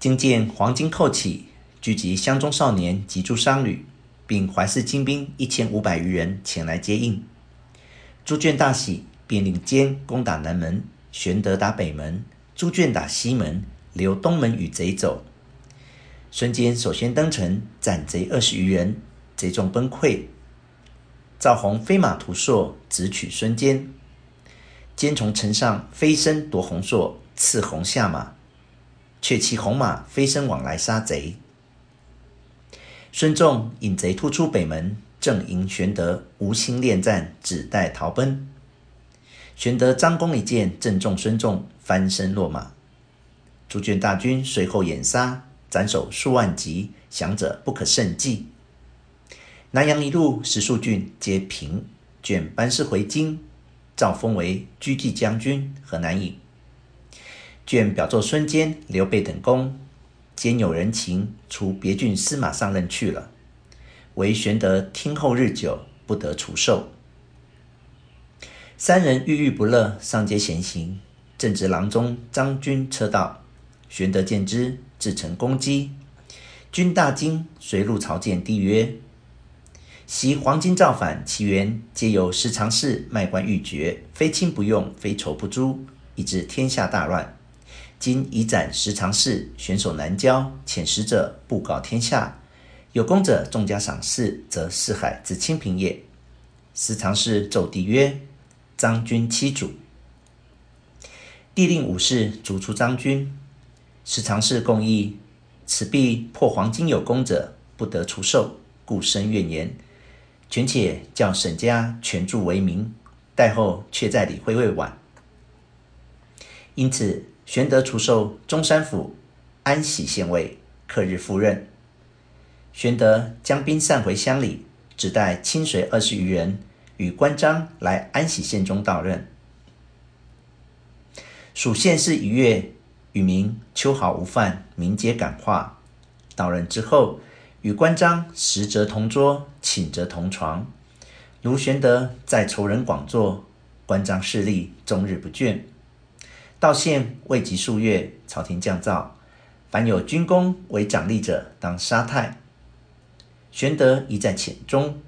今见黄巾扣起，聚集乡中少年及诸商旅，并怀柘精兵一千五百余人前来接应。朱眷大喜，便令坚攻打南门，玄德打北门，朱眷打西门，留东门与贼走。孙坚首先登城，斩贼二十余人，贼众崩溃。赵弘飞马图硕，直取孙坚。坚从城上飞身夺弘硕，刺弘下马，却骑红马飞身往来杀贼。孙仲引贼突出北门，正迎玄德无心恋战，只待逃奔。玄德张弓一箭，正中孙仲，翻身落马。朱眷大军随后掩杀。斩首数万级，降者不可胜计。南阳一路十数郡皆平，卷班师回京，诏封为车骑将军、河南尹。眷表奏孙坚、刘备等功，兼有人情，除别郡司马上任去了。唯玄德听候日久，不得除授。三人郁郁不乐，上街闲行，正值郎中张军车到，玄德见之。自乘攻击，军大惊，随入朝见帝曰：“昔黄巾造反，其源皆由十常侍卖官鬻爵，非亲不用，非仇不诛，以致天下大乱。今已斩十常侍，悬首南郊，遣使者布告天下，有功者重加赏赐，则四海自清平也。”十常侍奏帝曰：“张军欺主。”帝令武士逐出张军。十常侍共议，此必破黄巾有功者，不得除授，故生怨言。权且叫沈家全助为明，待后却再理会未晚。因此，玄德除授中山府安喜县尉，克日赴任。玄德将兵散回乡里，只带亲随二十余人，与关张来安喜县中到任。属县是一月。与民秋毫无犯，民皆感化。到任之后，与关张食则同桌，寝则同床。卢玄德在仇人广作，关张势力终日不倦。到县未及数月，朝廷降诏，凡有军功为奖励者，当杀太。玄德宜在浅中，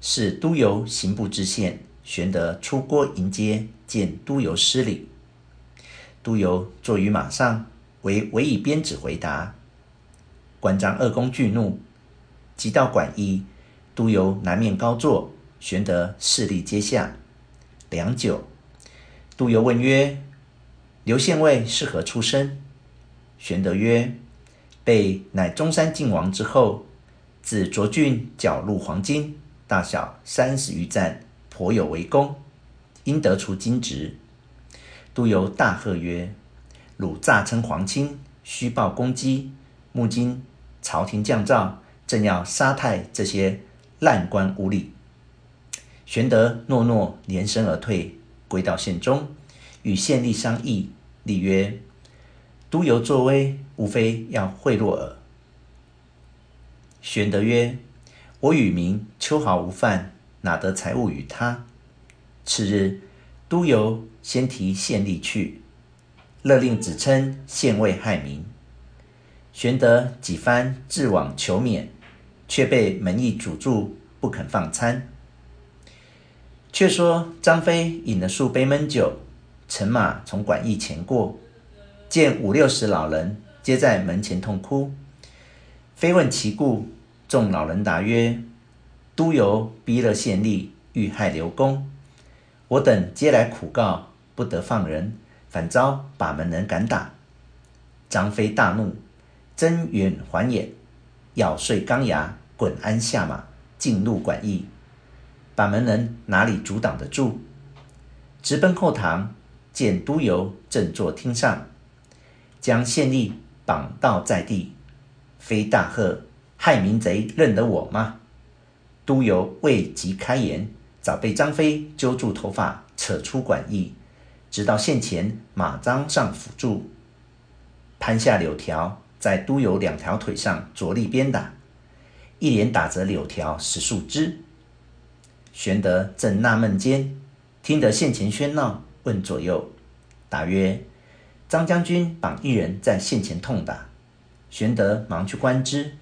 是督邮刑部知县。玄德出郭迎接，见督邮失礼。督邮坐于马上，为委以鞭子回答。关张二公惧怒，即到馆驿，督邮南面高坐，玄德侍立阶下。良久，督邮问曰：“刘县尉是何出身？”玄德曰：“备乃中山靖王之后，自涿郡缴入黄巾，大小三十余战，颇有为功，因得除金职。”督邮大喝曰：“汝诈称皇亲，虚报功绩！目今朝廷降诏，正要杀太这些滥官污吏。”玄德诺诺，连身而退，归到县中，与县吏商议。吏曰：“督邮作威，无非要贿赂耳。”玄德曰：“我与民秋毫无犯，哪得财物与他？”次日。督邮先提县吏去，勒令子称县尉害民。玄德几番自往求免，却被门役阻住，不肯放参。却说张飞饮了数杯闷酒，乘马从馆驿前过，见五六十老人皆在门前痛哭。飞问其故，众老人答曰：“督邮逼勒县吏，欲害刘公。”我等皆来苦告，不得放人，反遭把门人赶打。张飞大怒，睁眼还眼，咬碎钢牙，滚鞍下马，进入馆驿。把门人哪里阻挡得住？直奔后堂，见督邮正坐厅上，将县吏绑倒在地。飞大喝：“害民贼认得我吗？”督邮未及开言。早被张飞揪住头发，扯出馆驿，直到县前马鞍上抚住，攀下柳条，在督邮两条腿上着力鞭打，一连打折柳条十数枝。玄德正纳闷间，听得县前喧闹，问左右，答曰：“张将军绑一人在县前痛打，玄德忙去观之，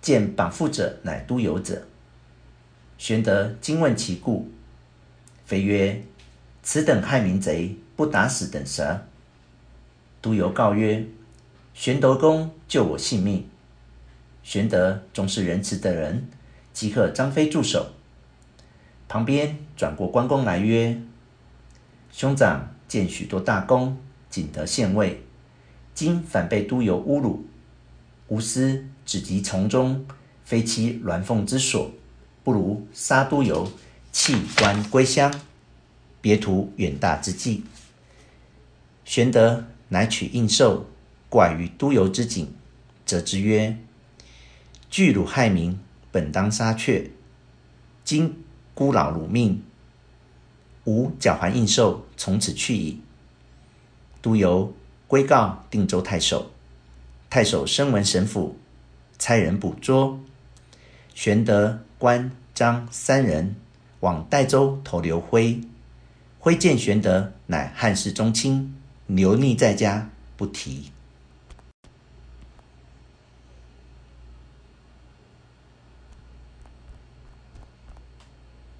见绑缚者乃督邮者。玄德惊问其故，非曰：“此等害民贼，不打死等蛇。”督邮告曰：“玄德公救我性命。”玄德终是仁慈的人，即刻张飞住手。旁边转过关公来曰：“兄长建许多大功，仅得县尉，今反被督邮侮辱，吾思只及从中，非其鸾凤之所。”不如杀督邮，弃官归乡，别图远大之计。玄德乃取印綬，挂于督邮之颈，责之曰：“惧辱害民，本当杀却。今孤老辱命，吾缴还印綬，从此去矣。”督邮归告定州太守，太守升文省府，差人捕捉。玄德、关、张三人往代州投刘辉。辉见玄德乃汉室宗亲，留匿在家，不提。